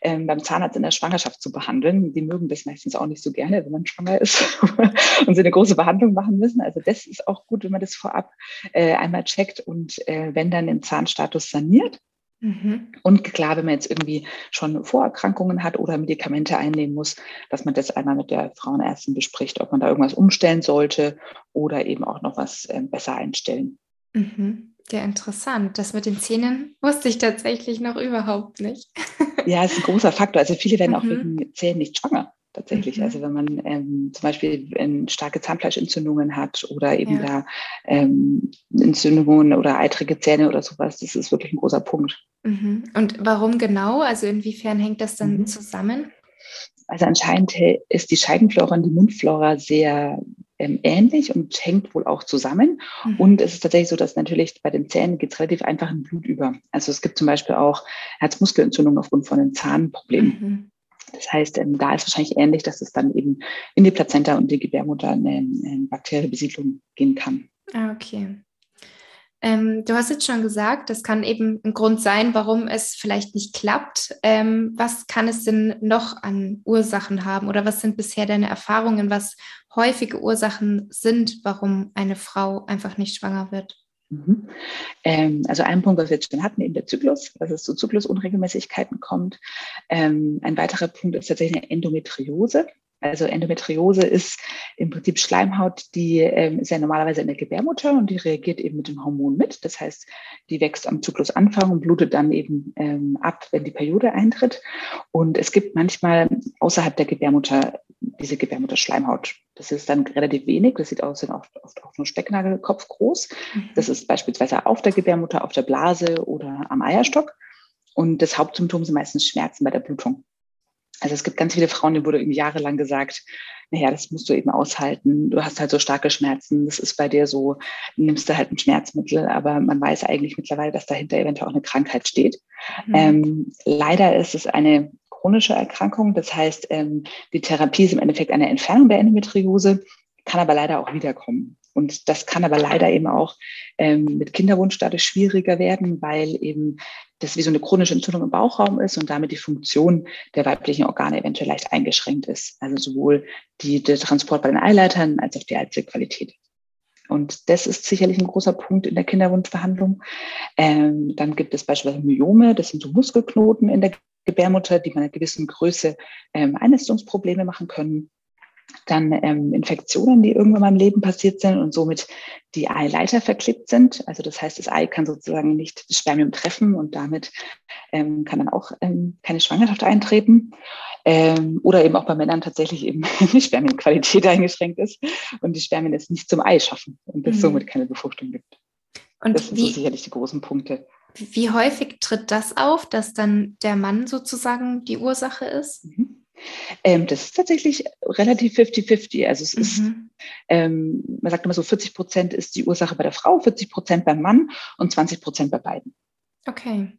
ähm, beim Zahnarzt in der Schwangerschaft zu behandeln, die mögen das meistens auch nicht so gerne, wenn man schwanger ist und sie eine große Behandlung machen müssen. Also das ist auch gut, wenn man das vorab äh, einmal checkt und äh, wenn dann im Zahnstatus saniert. Mhm. Und klar, wenn man jetzt irgendwie schon Vorerkrankungen hat oder Medikamente einnehmen muss, dass man das einmal mit der Frauenärztin bespricht, ob man da irgendwas umstellen sollte oder eben auch noch was äh, besser einstellen. Mhm. Ja, interessant. Das mit den Zähnen wusste ich tatsächlich noch überhaupt nicht. ja, ist ein großer Faktor. Also viele werden mhm. auch wegen Zähnen nicht schwanger tatsächlich. Mhm. Also wenn man ähm, zum Beispiel ähm, starke Zahnfleischentzündungen hat oder eben ja. da ähm, Entzündungen oder eitrige Zähne oder sowas, das ist wirklich ein großer Punkt. Mhm. Und warum genau? Also inwiefern hängt das dann mhm. zusammen? Also anscheinend ist die Scheidenflora und die Mundflora sehr ähm, ähnlich und hängt wohl auch zusammen. Mhm. Und es ist tatsächlich so, dass natürlich bei den Zähnen geht es relativ einfach in Blut über. Also es gibt zum Beispiel auch Herzmuskelentzündungen aufgrund von einem Zahnproblem. Mhm. Das heißt, ähm, da ist wahrscheinlich ähnlich, dass es dann eben in die Plazenta und die Gebärmutter eine, eine Bakterienbesiedlung gehen kann. Ah, okay. Ähm, du hast jetzt schon gesagt, das kann eben ein Grund sein, warum es vielleicht nicht klappt. Ähm, was kann es denn noch an Ursachen haben oder was sind bisher deine Erfahrungen, was häufige Ursachen sind, warum eine Frau einfach nicht schwanger wird? Mhm. Ähm, also ein Punkt, was wir jetzt schon hatten, eben der Zyklus, dass es zu Zyklusunregelmäßigkeiten kommt. Ähm, ein weiterer Punkt ist tatsächlich eine Endometriose. Also Endometriose ist im Prinzip Schleimhaut, die ähm, ist ja normalerweise in der Gebärmutter und die reagiert eben mit dem Hormon mit. Das heißt, die wächst am Zyklusanfang und blutet dann eben ähm, ab, wenn die Periode eintritt. Und es gibt manchmal außerhalb der Gebärmutter diese Gebärmutterschleimhaut. Das ist dann relativ wenig. Das sieht aus, sind oft, oft auch nur Stecknagelkopf groß. Mhm. Das ist beispielsweise auf der Gebärmutter, auf der Blase oder am Eierstock. Und das Hauptsymptom sind meistens Schmerzen bei der Blutung. Also es gibt ganz viele Frauen, denen wurde irgendwie jahrelang gesagt, naja, das musst du eben aushalten. Du hast halt so starke Schmerzen. Das ist bei dir so, nimmst du halt ein Schmerzmittel, aber man weiß eigentlich mittlerweile, dass dahinter eventuell auch eine Krankheit steht. Mhm. Ähm, leider ist es eine chronische Erkrankung. Das heißt, ähm, die Therapie ist im Endeffekt eine Entfernung der Endometriose, kann aber leider auch wiederkommen. Und das kann aber leider eben auch ähm, mit Kinderwunsch dadurch schwieriger werden, weil eben das wie so eine chronische Entzündung im Bauchraum ist und damit die Funktion der weiblichen Organe eventuell leicht eingeschränkt ist. Also sowohl die, der Transport bei den Eileitern als auch die Eizellqualität. Und das ist sicherlich ein großer Punkt in der Kinderwunschbehandlung. Ähm, dann gibt es beispielsweise Myome, das sind so Muskelknoten in der Gebärmutter, die bei einer gewissen Größe ähm, Einnistungsprobleme machen können dann ähm, Infektionen, die irgendwann mal im Leben passiert sind und somit die Eileiter verklebt sind. Also das heißt, das Ei kann sozusagen nicht das Spermium treffen und damit ähm, kann dann auch ähm, keine Schwangerschaft eintreten. Ähm, oder eben auch bei Männern tatsächlich eben die Spermienqualität eingeschränkt ist und die Spermien es nicht zum Ei schaffen und es mhm. somit keine Befruchtung gibt. Und das sind wie, so sicherlich die großen Punkte. Wie häufig tritt das auf, dass dann der Mann sozusagen die Ursache ist? Mhm. Ähm, das ist tatsächlich relativ 50-50. Also es mhm. ist, ähm, man sagt immer so, 40 Prozent ist die Ursache bei der Frau, 40 Prozent beim Mann und 20 Prozent bei beiden. Okay.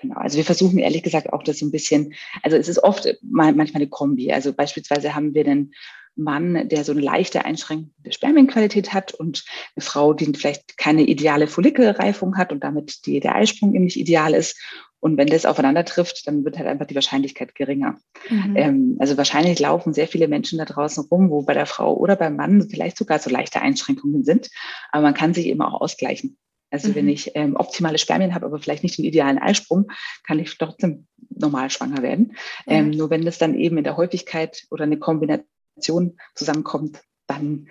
Genau, also wir versuchen ehrlich gesagt auch das so ein bisschen, also es ist oft manchmal eine Kombi. Also beispielsweise haben wir einen Mann, der so eine leichte Einschränkung der Spermienqualität hat und eine Frau, die vielleicht keine ideale Follikelreifung hat und damit die, der Eisprung eben nicht ideal ist. Und wenn das aufeinander trifft, dann wird halt einfach die Wahrscheinlichkeit geringer. Mhm. Ähm, also wahrscheinlich laufen sehr viele Menschen da draußen rum, wo bei der Frau oder beim Mann vielleicht sogar so leichte Einschränkungen sind. Aber man kann sich eben auch ausgleichen. Also mhm. wenn ich ähm, optimale Spermien habe, aber vielleicht nicht den idealen Eisprung, kann ich trotzdem normal schwanger werden. Mhm. Ähm, nur wenn das dann eben in der Häufigkeit oder eine Kombination zusammenkommt, dann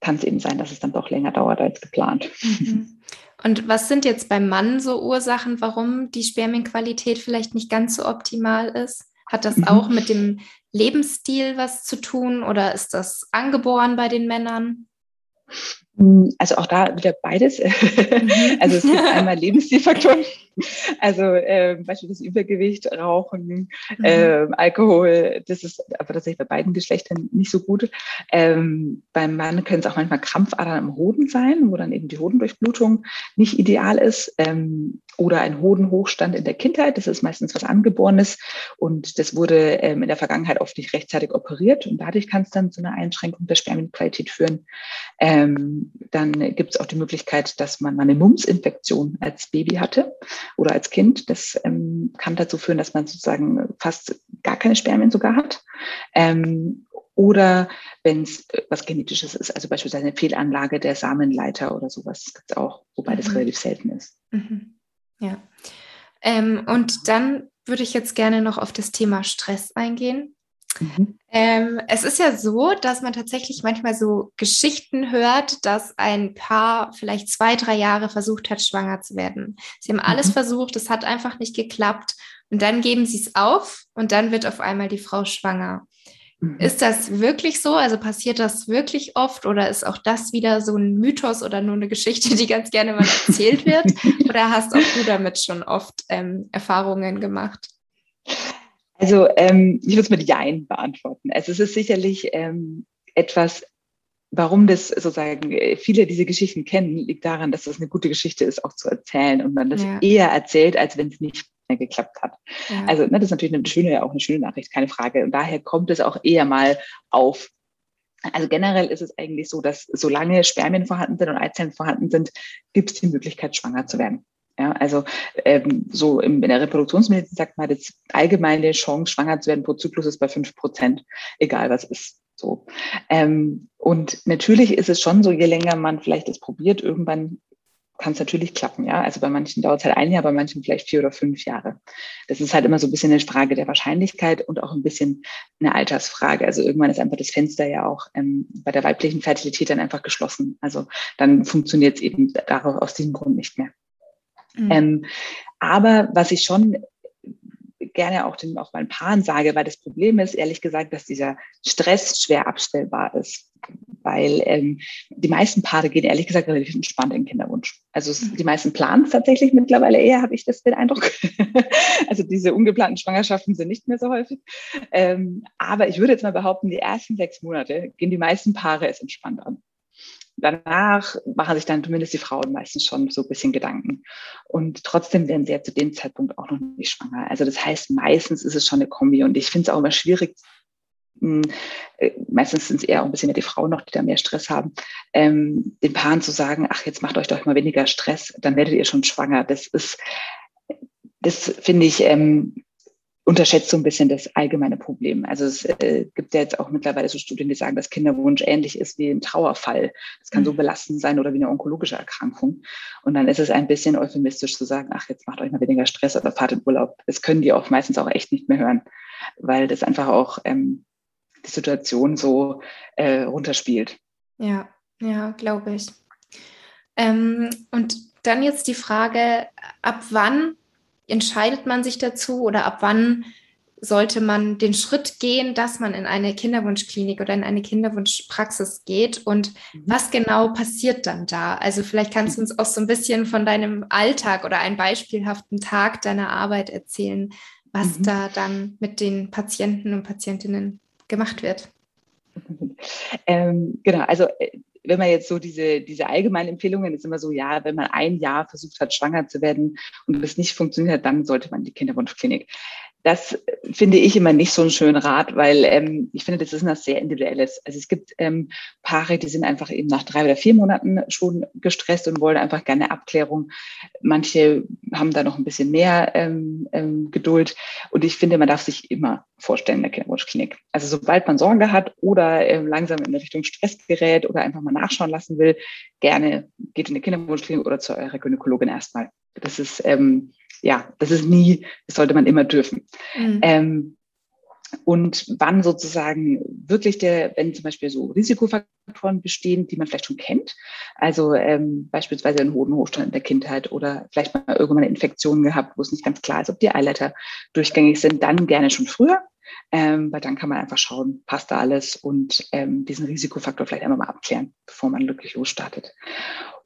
kann es eben sein, dass es dann doch länger dauert als geplant. Mhm. Und was sind jetzt beim Mann so Ursachen, warum die Spermienqualität vielleicht nicht ganz so optimal ist? Hat das mhm. auch mit dem Lebensstil was zu tun oder ist das angeboren bei den Männern? Also auch da wieder beides. Mhm. Also es gibt einmal Lebensstilfaktoren, also äh, beispielsweise Übergewicht, Rauchen, mhm. äh, Alkohol. Das ist aber tatsächlich bei beiden Geschlechtern nicht so gut. Ähm, beim Mann können es auch manchmal Krampfadern im Hoden sein, wo dann eben die Hodendurchblutung nicht ideal ist. Ähm, oder ein Hodenhochstand in der Kindheit. Das ist meistens was Angeborenes und das wurde ähm, in der Vergangenheit oft nicht rechtzeitig operiert und dadurch kann es dann zu einer Einschränkung der Spermienqualität führen. Ähm, dann gibt es auch die Möglichkeit, dass man eine Mumps-Infektion als Baby hatte oder als Kind. Das ähm, kann dazu führen, dass man sozusagen fast gar keine Spermien sogar hat. Ähm, oder wenn es was Genetisches ist, also beispielsweise eine Fehlanlage der Samenleiter oder sowas gibt es auch, wobei das mhm. relativ selten ist. Mhm. Ja. Ähm, und dann würde ich jetzt gerne noch auf das Thema Stress eingehen. Mhm. Ähm, es ist ja so, dass man tatsächlich manchmal so Geschichten hört, dass ein Paar vielleicht zwei, drei Jahre versucht hat, schwanger zu werden. Sie haben alles mhm. versucht, es hat einfach nicht geklappt. Und dann geben sie es auf und dann wird auf einmal die Frau schwanger. Mhm. Ist das wirklich so? Also passiert das wirklich oft oder ist auch das wieder so ein Mythos oder nur eine Geschichte, die ganz gerne mal erzählt wird? oder hast auch du damit schon oft ähm, Erfahrungen gemacht? Also ähm, ich würde es mit Jein beantworten. Also es ist sicherlich ähm, etwas, warum das sozusagen äh, viele diese Geschichten kennen, liegt daran, dass das eine gute Geschichte ist, auch zu erzählen und man das ja. eher erzählt, als wenn es nicht mehr geklappt hat. Ja. Also ne, das ist natürlich eine schöne, auch eine schöne Nachricht, keine Frage. Und daher kommt es auch eher mal auf. Also generell ist es eigentlich so, dass solange Spermien vorhanden sind und Eizellen vorhanden sind, gibt es die Möglichkeit, schwanger zu werden. Ja, also ähm, so im, in der Reproduktionsmedizin sagt man, die allgemeine Chance, schwanger zu werden pro Zyklus ist bei fünf Prozent, egal was ist. So. Ähm, und natürlich ist es schon so, je länger man vielleicht das probiert, irgendwann kann es natürlich klappen, ja. Also bei manchen dauert es halt ein Jahr, bei manchen vielleicht vier oder fünf Jahre. Das ist halt immer so ein bisschen eine Frage der Wahrscheinlichkeit und auch ein bisschen eine Altersfrage. Also irgendwann ist einfach das Fenster ja auch ähm, bei der weiblichen Fertilität dann einfach geschlossen. Also dann funktioniert es eben darauf aus diesem Grund nicht mehr. Mhm. Ähm, aber was ich schon gerne auch den auch meinen Paaren sage, weil das Problem ist, ehrlich gesagt, dass dieser Stress schwer abstellbar ist. Weil ähm, die meisten Paare gehen ehrlich gesagt relativ entspannt in Kinderwunsch. Also die meisten planen es tatsächlich mittlerweile eher, habe ich das den Eindruck. also diese ungeplanten Schwangerschaften sind nicht mehr so häufig. Ähm, aber ich würde jetzt mal behaupten, die ersten sechs Monate gehen die meisten Paare es entspannt an danach machen sich dann zumindest die Frauen meistens schon so ein bisschen Gedanken. Und trotzdem werden sie ja zu dem Zeitpunkt auch noch nicht schwanger. Also das heißt, meistens ist es schon eine Kombi. Und ich finde es auch immer schwierig, hm, äh, meistens sind es eher auch ein bisschen mehr die Frauen noch, die da mehr Stress haben, ähm, den Paaren zu sagen, ach, jetzt macht euch doch mal weniger Stress, dann werdet ihr schon schwanger. Das ist, das finde ich, ähm, unterschätzt so ein bisschen das allgemeine Problem. Also es äh, gibt ja jetzt auch mittlerweile so Studien, die sagen, dass Kinderwunsch ähnlich ist wie ein Trauerfall. Das kann mhm. so belastend sein oder wie eine onkologische Erkrankung. Und dann ist es ein bisschen euphemistisch zu sagen, ach, jetzt macht euch mal weniger Stress oder fahrt in Urlaub. Das können die auch meistens auch echt nicht mehr hören, weil das einfach auch ähm, die Situation so äh, runterspielt. Ja, ja, glaube ich. Ähm, und dann jetzt die Frage, ab wann entscheidet man sich dazu oder ab wann sollte man den Schritt gehen, dass man in eine Kinderwunschklinik oder in eine Kinderwunschpraxis geht und mhm. was genau passiert dann da? Also vielleicht kannst du uns auch so ein bisschen von deinem Alltag oder einen beispielhaften Tag deiner Arbeit erzählen, was mhm. da dann mit den Patienten und Patientinnen gemacht wird. Ähm, genau, also äh, wenn man jetzt so diese, diese allgemeinen Empfehlungen ist immer so, ja, wenn man ein Jahr versucht hat, schwanger zu werden und es nicht funktioniert, dann sollte man die Kinderwunschklinik. Das finde ich immer nicht so einen schönen Rat, weil ähm, ich finde, das ist etwas sehr Individuelles. Also es gibt ähm, Paare, die sind einfach eben nach drei oder vier Monaten schon gestresst und wollen einfach gerne Abklärung. Manche haben da noch ein bisschen mehr ähm, ähm, Geduld. Und ich finde, man darf sich immer vorstellen in der Kinderwunschklinik. Also sobald man Sorge hat oder ähm, langsam in Richtung Stress gerät oder einfach mal nachschauen lassen will, gerne geht in die Kinderwunschklinik oder zu eurer Gynäkologin erstmal. Das ist ähm, ja, das ist nie, das sollte man immer dürfen. Mhm. Ähm, und wann sozusagen wirklich der, wenn zum Beispiel so Risikofaktoren bestehen, die man vielleicht schon kennt, also ähm, beispielsweise einen hohen Hochstand in der Kindheit oder vielleicht mal irgendwann eine Infektion gehabt, wo es nicht ganz klar ist, ob die Eileiter durchgängig sind, dann gerne schon früher, ähm, weil dann kann man einfach schauen, passt da alles und ähm, diesen Risikofaktor vielleicht einmal mal abklären, bevor man wirklich losstartet.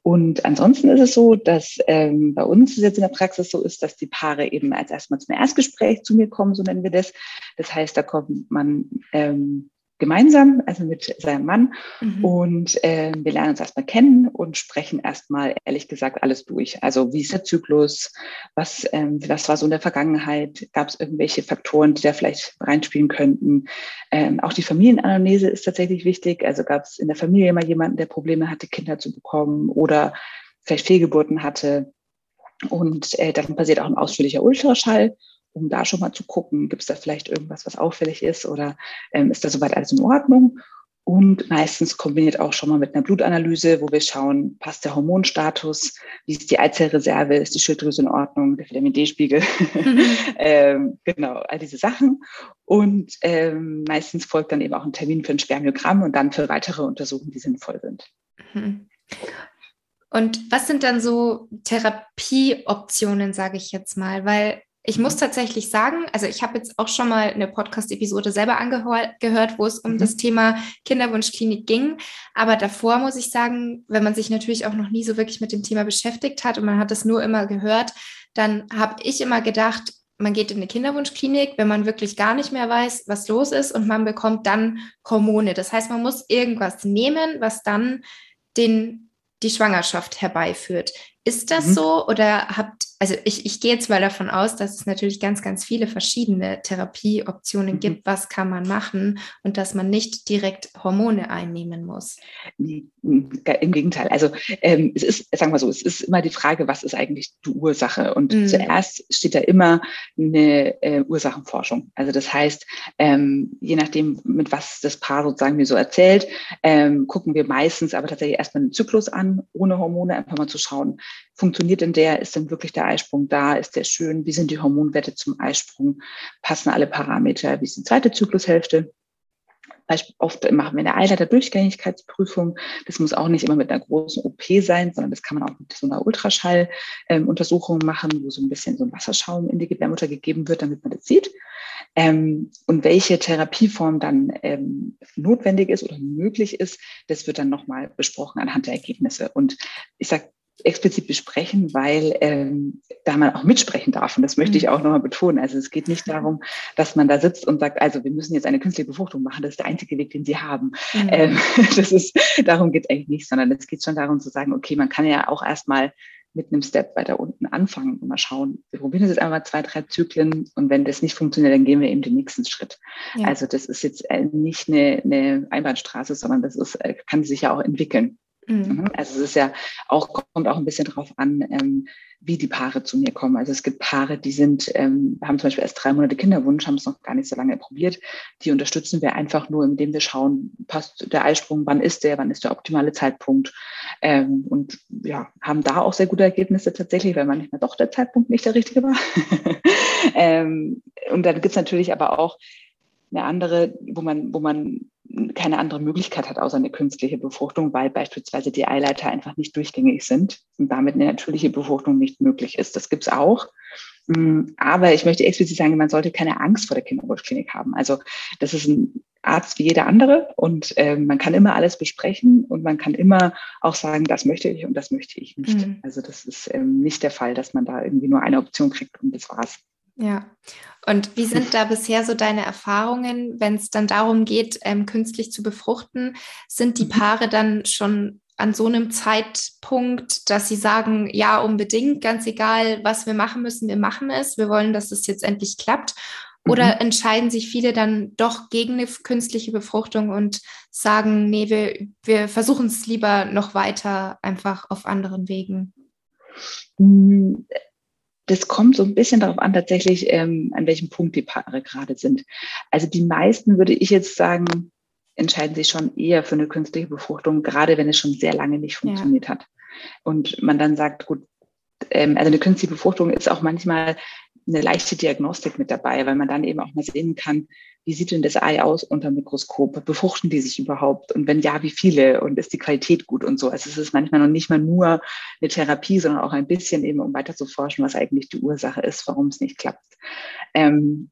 Und ansonsten ist es so, dass ähm, bei uns jetzt in der Praxis so ist, dass die Paare eben als erstmal zum Erstgespräch zu mir kommen, so nennen wir das. Das heißt, da kommt man ähm, gemeinsam, also mit seinem Mann. Mhm. Und äh, wir lernen uns erstmal kennen und sprechen erstmal, ehrlich gesagt, alles durch. Also wie ist der Zyklus? Was, ähm, was war so in der Vergangenheit? Gab es irgendwelche Faktoren, die da vielleicht reinspielen könnten? Ähm, auch die Familienanalyse ist tatsächlich wichtig. Also gab es in der Familie mal jemanden, der Probleme hatte, Kinder zu bekommen oder vielleicht Fehlgeburten hatte? Und äh, dann passiert auch ein ausführlicher Ultraschall um da schon mal zu gucken, gibt es da vielleicht irgendwas, was auffällig ist oder ähm, ist da soweit alles in Ordnung? und meistens kombiniert auch schon mal mit einer Blutanalyse, wo wir schauen, passt der Hormonstatus, wie ist die Eizellreserve, ist die Schilddrüse in Ordnung, der Vitamin D-Spiegel, mhm. ähm, genau, all diese Sachen. Und ähm, meistens folgt dann eben auch ein Termin für ein Spermiogramm und dann für weitere Untersuchungen, die sinnvoll sind. Mhm. Und was sind dann so Therapieoptionen, sage ich jetzt mal? Weil ich muss tatsächlich sagen, also ich habe jetzt auch schon mal eine Podcast-Episode selber angehört, wo es um mhm. das Thema Kinderwunschklinik ging. Aber davor muss ich sagen, wenn man sich natürlich auch noch nie so wirklich mit dem Thema beschäftigt hat und man hat das nur immer gehört, dann habe ich immer gedacht, man geht in eine Kinderwunschklinik, wenn man wirklich gar nicht mehr weiß, was los ist und man bekommt dann Hormone. Das heißt, man muss irgendwas nehmen, was dann den, die Schwangerschaft herbeiführt. Ist das mhm. so oder habt, also ich, ich gehe jetzt mal davon aus, dass es natürlich ganz, ganz viele verschiedene Therapieoptionen mhm. gibt, was kann man machen und dass man nicht direkt Hormone einnehmen muss? Im Gegenteil. Also ähm, es ist, sagen wir so, es ist immer die Frage, was ist eigentlich die Ursache? Und mhm. zuerst steht da immer eine äh, Ursachenforschung. Also das heißt, ähm, je nachdem, mit was das Paar sozusagen mir so erzählt, ähm, gucken wir meistens aber tatsächlich erstmal einen Zyklus an, ohne Hormone, einfach mal zu schauen, funktioniert denn der? Ist denn wirklich der Eisprung da? Ist der schön? Wie sind die Hormonwerte zum Eisprung? Passen alle Parameter? Wie ist die zweite Zyklushälfte? Oft machen wir eine Eileiter-Durchgängigkeitsprüfung. Das muss auch nicht immer mit einer großen OP sein, sondern das kann man auch mit so einer Ultraschalluntersuchung ähm, machen, wo so ein bisschen so ein Wasserschaum in die Gebärmutter gegeben wird, damit man das sieht. Ähm, und welche Therapieform dann ähm, notwendig ist oder möglich ist, das wird dann nochmal besprochen anhand der Ergebnisse. Und ich sage explizit besprechen, weil ähm, da man auch mitsprechen darf. Und das möchte ich mhm. auch nochmal betonen. Also es geht nicht darum, dass man da sitzt und sagt, also wir müssen jetzt eine künstliche Befruchtung machen. Das ist der einzige Weg, den Sie haben. Mhm. Ähm, das ist, darum geht es eigentlich nicht, sondern es geht schon darum zu sagen, okay, man kann ja auch erstmal mit einem Step weiter unten anfangen und mal schauen, wir probieren das jetzt einmal zwei, drei Zyklen und wenn das nicht funktioniert, dann gehen wir eben den nächsten Schritt. Ja. Also das ist jetzt äh, nicht eine, eine Einbahnstraße, sondern das ist, äh, kann sich ja auch entwickeln. Mhm. mhm. Also es ist ja auch, kommt auch ein bisschen drauf an, ähm, wie die Paare zu mir kommen. Also es gibt Paare, die sind, ähm, haben zum Beispiel erst drei Monate Kinderwunsch, haben es noch gar nicht so lange probiert. Die unterstützen wir einfach nur, indem wir schauen, passt der Eisprung, wann ist der, wann ist der optimale Zeitpunkt. Ähm, und ja, haben da auch sehr gute Ergebnisse tatsächlich, weil manchmal doch der Zeitpunkt nicht der richtige war. ähm, und dann gibt es natürlich aber auch eine andere, wo man, wo man keine andere Möglichkeit hat, außer eine künstliche Befruchtung, weil beispielsweise die Eileiter einfach nicht durchgängig sind und damit eine natürliche Befruchtung nicht möglich ist. Das gibt's auch. Mm, aber ich möchte explizit sagen, man sollte keine Angst vor der Kinderwunschklinik haben. Also das ist ein Arzt wie jeder andere und äh, man kann immer alles besprechen und man kann immer auch sagen, das möchte ich und das möchte ich nicht. Mhm. Also das ist ähm, nicht der Fall, dass man da irgendwie nur eine Option kriegt und das war's. Ja. Und wie sind da bisher so deine Erfahrungen, wenn es dann darum geht, ähm, künstlich zu befruchten? Sind die mhm. Paare dann schon an so einem Zeitpunkt, dass sie sagen, ja, unbedingt, ganz egal, was wir machen müssen, wir machen es, wir wollen, dass es jetzt endlich klappt? Oder mhm. entscheiden sich viele dann doch gegen eine künstliche Befruchtung und sagen, nee, wir, wir versuchen es lieber noch weiter einfach auf anderen Wegen? Das kommt so ein bisschen darauf an, tatsächlich, ähm, an welchem Punkt die Paare gerade sind. Also die meisten, würde ich jetzt sagen, entscheiden sich schon eher für eine künstliche Befruchtung, gerade wenn es schon sehr lange nicht funktioniert ja. hat. Und man dann sagt, gut, ähm, also eine künstliche Befruchtung ist auch manchmal eine leichte Diagnostik mit dabei, weil man dann eben auch mal sehen kann, wie sieht denn das Ei aus unter Mikroskop? Befruchten die sich überhaupt? Und wenn ja, wie viele? Und ist die Qualität gut und so? Also es ist manchmal noch nicht mal nur eine Therapie, sondern auch ein bisschen eben, um weiter zu forschen, was eigentlich die Ursache ist, warum es nicht klappt. Ähm,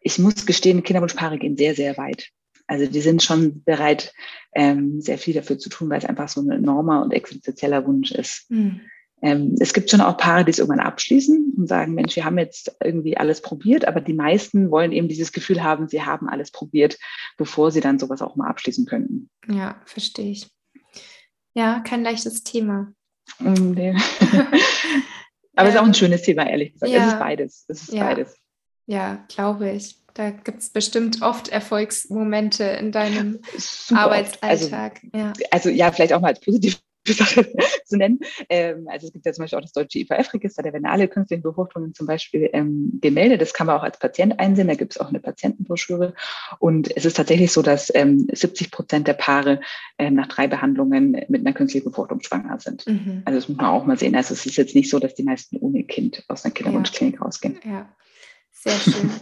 ich muss gestehen, Kinderwunschpaare gehen sehr, sehr weit. Also die sind schon bereit, ähm, sehr viel dafür zu tun, weil es einfach so ein enormer und existenzieller Wunsch ist. Mhm. Ähm, es gibt schon auch Paare, die es irgendwann abschließen und sagen, Mensch, wir haben jetzt irgendwie alles probiert, aber die meisten wollen eben dieses Gefühl haben, sie haben alles probiert, bevor sie dann sowas auch mal abschließen könnten. Ja, verstehe ich. Ja, kein leichtes Thema. Mm, nee. aber es ist auch ein schönes Thema, ehrlich gesagt. Ja. Es ist beides. Es ist ja. beides. Ja, glaube ich. Da gibt es bestimmt oft Erfolgsmomente in deinem Super Arbeitsalltag. Also ja. also ja, vielleicht auch mal als positiv Sache zu nennen. Ähm, also es gibt ja zum Beispiel auch das deutsche IVF-Register, da werden alle künstlichen Befruchtungen zum Beispiel ähm, gemeldet. Das kann man auch als Patient einsehen, da gibt es auch eine Patientenbroschüre. Und es ist tatsächlich so, dass ähm, 70 Prozent der Paare äh, nach drei Behandlungen mit einer künstlichen Befruchtung schwanger sind. Mhm. Also das muss man auch mal sehen. Also es ist jetzt nicht so, dass die meisten ohne Kind aus einer Kinderwunschklinik ja. rausgehen. Ja, sehr schön.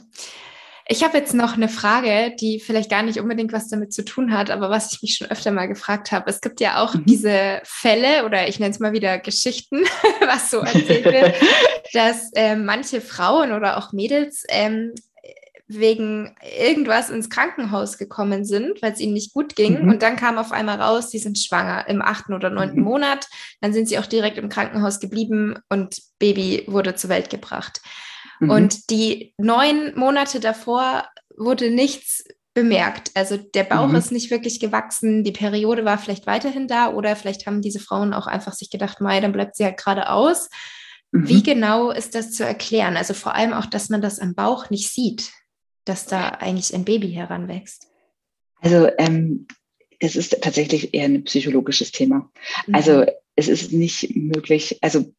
Ich habe jetzt noch eine Frage, die vielleicht gar nicht unbedingt was damit zu tun hat, aber was ich mich schon öfter mal gefragt habe. Es gibt ja auch mhm. diese Fälle oder ich nenne es mal wieder Geschichten, was so erzählt wird, dass äh, manche Frauen oder auch Mädels ähm, wegen irgendwas ins Krankenhaus gekommen sind, weil es ihnen nicht gut ging. Mhm. Und dann kam auf einmal raus, sie sind schwanger im achten oder neunten mhm. Monat. Dann sind sie auch direkt im Krankenhaus geblieben und Baby wurde zur Welt gebracht. Mhm. Und die neun Monate davor wurde nichts bemerkt. Also der Bauch mhm. ist nicht wirklich gewachsen, die Periode war vielleicht weiterhin da oder vielleicht haben diese Frauen auch einfach sich gedacht, Mai, dann bleibt sie halt gerade aus. Mhm. Wie genau ist das zu erklären? Also vor allem auch, dass man das am Bauch nicht sieht, dass da eigentlich ein Baby heranwächst. Also ähm, das ist tatsächlich eher ein psychologisches Thema. Mhm. Also es ist nicht möglich, also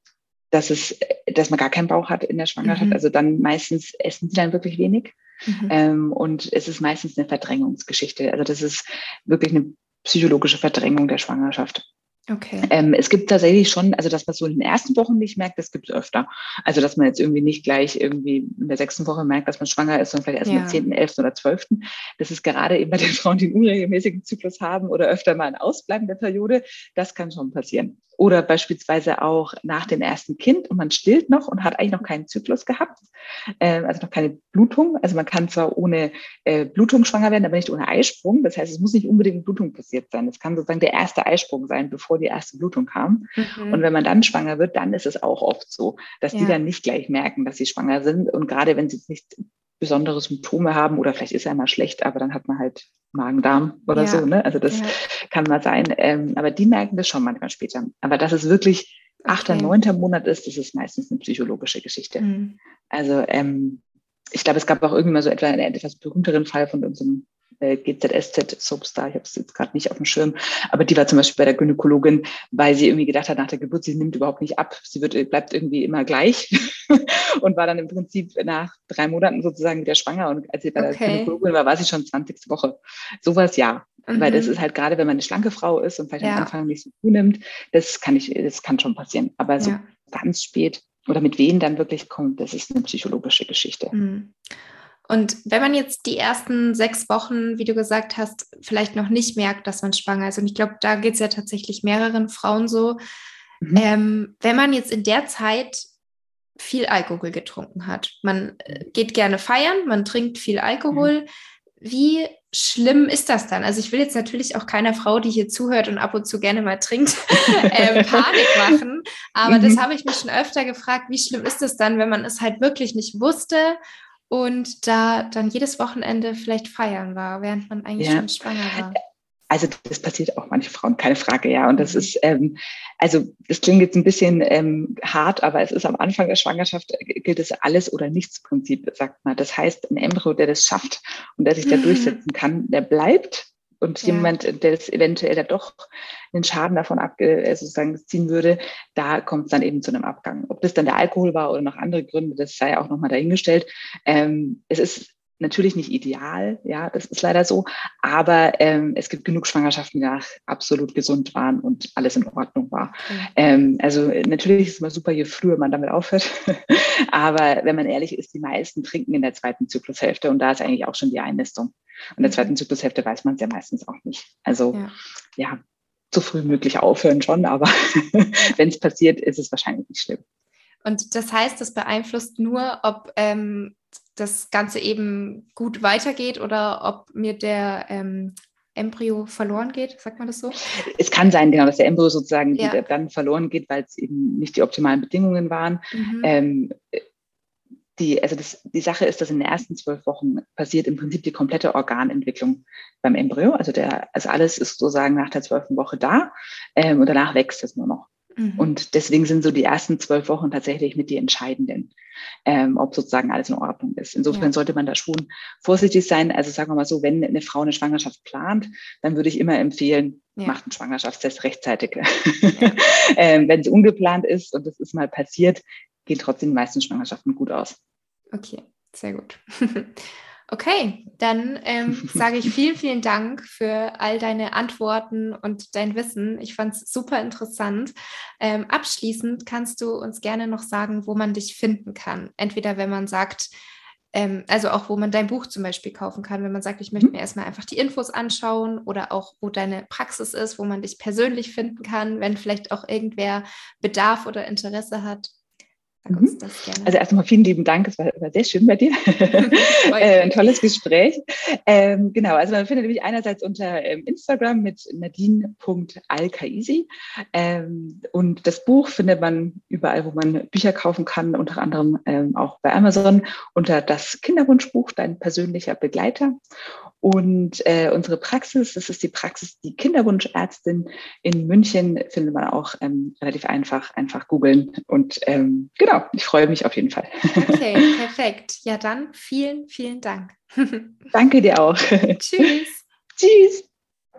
dass es, dass man gar keinen Bauch hat in der Schwangerschaft. Mhm. Also dann meistens essen sie dann wirklich wenig. Mhm. Ähm, und es ist meistens eine Verdrängungsgeschichte. Also das ist wirklich eine psychologische Verdrängung der Schwangerschaft. Okay. Ähm, es gibt tatsächlich schon, also dass man so in den ersten Wochen nicht merkt, das gibt es öfter. Also dass man jetzt irgendwie nicht gleich irgendwie in der sechsten Woche merkt, dass man schwanger ist, sondern vielleicht erst ja. in der zehnten, elften oder zwölften. Das ist gerade eben bei den Frauen, die einen unregelmäßigen Zyklus haben oder öfter mal ein Ausbleiben der Periode. Das kann schon passieren. Oder beispielsweise auch nach dem ersten Kind und man stillt noch und hat eigentlich noch keinen Zyklus gehabt, äh, also noch keine Blutung. Also man kann zwar ohne äh, Blutung schwanger werden, aber nicht ohne Eisprung. Das heißt, es muss nicht unbedingt Blutung passiert sein. Es kann sozusagen der erste Eisprung sein, bevor die erste Blutung kam. Mhm. Und wenn man dann schwanger wird, dann ist es auch oft so, dass ja. die dann nicht gleich merken, dass sie schwanger sind. Und gerade wenn sie nicht besondere Symptome haben oder vielleicht ist er mal schlecht, aber dann hat man halt Magen-Darm oder ja. so. Ne? Also das ja. kann mal sein. Ähm, aber die merken das schon manchmal später. Aber dass es wirklich achter, okay. neunter Monat ist, das ist meistens eine psychologische Geschichte. Mhm. Also ähm, ich glaube, es gab auch irgendwann so etwa einen etwas berühmteren Fall von unserem äh, GZSZ Soapstar, ich habe es jetzt gerade nicht auf dem Schirm, aber die war zum Beispiel bei der Gynäkologin, weil sie irgendwie gedacht hat, nach der Geburt, sie nimmt überhaupt nicht ab, sie wird, bleibt irgendwie immer gleich und war dann im Prinzip nach drei Monaten sozusagen wieder schwanger und als sie bei okay. der Gynäkologin war, war sie schon 20. Woche. Sowas ja. Mhm. Weil das mhm. ist halt gerade, wenn man eine schlanke Frau ist und vielleicht ja. am Anfang nicht so zunimmt, das kann ich, das kann schon passieren. Aber so ja. ganz spät oder mit wen dann wirklich kommt, das ist eine psychologische Geschichte. Mhm. Und wenn man jetzt die ersten sechs Wochen, wie du gesagt hast, vielleicht noch nicht merkt, dass man schwanger ist, und ich glaube, da geht es ja tatsächlich mehreren Frauen so, mhm. ähm, wenn man jetzt in der Zeit viel Alkohol getrunken hat, man äh, geht gerne feiern, man trinkt viel Alkohol, mhm. wie schlimm ist das dann? Also ich will jetzt natürlich auch keiner Frau, die hier zuhört und ab und zu gerne mal trinkt, äh, Panik machen. Aber mhm. das habe ich mich schon öfter gefragt, wie schlimm ist das dann, wenn man es halt wirklich nicht wusste und da dann jedes Wochenende vielleicht feiern war, während man eigentlich ja. schon schwanger war. Also das passiert auch manche Frauen, keine Frage, ja. Und das mhm. ist, ähm, also das klingt jetzt ein bisschen ähm, hart, aber es ist am Anfang der Schwangerschaft äh, gilt es alles oder nichts Prinzip, sagt man. Das heißt, ein Embryo, der das schafft und der sich da mhm. durchsetzen kann, der bleibt und ja. jemand, der es eventuell da doch den Schaden davon abge, äh, sozusagen ziehen würde, da kommt es dann eben zu einem Abgang. Ob das dann der Alkohol war oder noch andere Gründe, das sei auch nochmal dahingestellt. Ähm, es ist natürlich nicht ideal, ja, das ist leider so, aber ähm, es gibt genug Schwangerschaften, die nach absolut gesund waren und alles in Ordnung war. Mhm. Ähm, also natürlich ist es immer super, je früher man damit aufhört, aber wenn man ehrlich ist, die meisten trinken in der zweiten Zyklushälfte und da ist eigentlich auch schon die Einnistung. Und in der zweiten Zyklushälfte weiß man es ja meistens auch nicht. Also ja, ja so früh möglich aufhören schon, aber wenn es passiert, ist es wahrscheinlich nicht schlimm. Und das heißt, das beeinflusst nur, ob ähm, das Ganze eben gut weitergeht oder ob mir der ähm, Embryo verloren geht, sagt man das so? Es kann sein, genau, dass der Embryo sozusagen ja. dann verloren geht, weil es eben nicht die optimalen Bedingungen waren. Mhm. Ähm, die, also das, die Sache ist, dass in den ersten zwölf Wochen passiert im Prinzip die komplette Organentwicklung beim Embryo. Also, der, also alles ist sozusagen nach der zwölften Woche da ähm, und danach wächst es nur noch. Mhm. Und deswegen sind so die ersten zwölf Wochen tatsächlich mit die entscheidenden, ähm, ob sozusagen alles in Ordnung ist. Insofern ja. sollte man da schon vorsichtig sein. Also sagen wir mal so, wenn eine Frau eine Schwangerschaft plant, dann würde ich immer empfehlen, ja. macht einen Schwangerschaftstest rechtzeitig. Ja. ähm, wenn es ungeplant ist und das ist mal passiert, gehen trotzdem die meisten Schwangerschaften gut aus. Okay, sehr gut. Okay, dann ähm, sage ich vielen, vielen Dank für all deine Antworten und dein Wissen. Ich fand es super interessant. Ähm, abschließend kannst du uns gerne noch sagen, wo man dich finden kann. Entweder wenn man sagt, ähm, also auch wo man dein Buch zum Beispiel kaufen kann, wenn man sagt, ich möchte mir erstmal einfach die Infos anschauen oder auch wo deine Praxis ist, wo man dich persönlich finden kann, wenn vielleicht auch irgendwer Bedarf oder Interesse hat. Mhm. Also erstmal vielen lieben Dank, es war, war sehr schön bei dir. äh, ein tolles Gespräch. Ähm, genau, also man findet nämlich einerseits unter ähm, Instagram mit nadine.alkaisi ähm, und das Buch findet man überall, wo man Bücher kaufen kann, unter anderem ähm, auch bei Amazon unter das Kinderwunschbuch, dein persönlicher Begleiter. Und äh, unsere Praxis, das ist die Praxis, die Kinderwunschärztin in München, findet man auch ähm, relativ einfach, einfach googeln. Und ähm, genau, ich freue mich auf jeden Fall. Okay, perfekt. Ja, dann vielen, vielen Dank. Danke dir auch. Tschüss. Tschüss.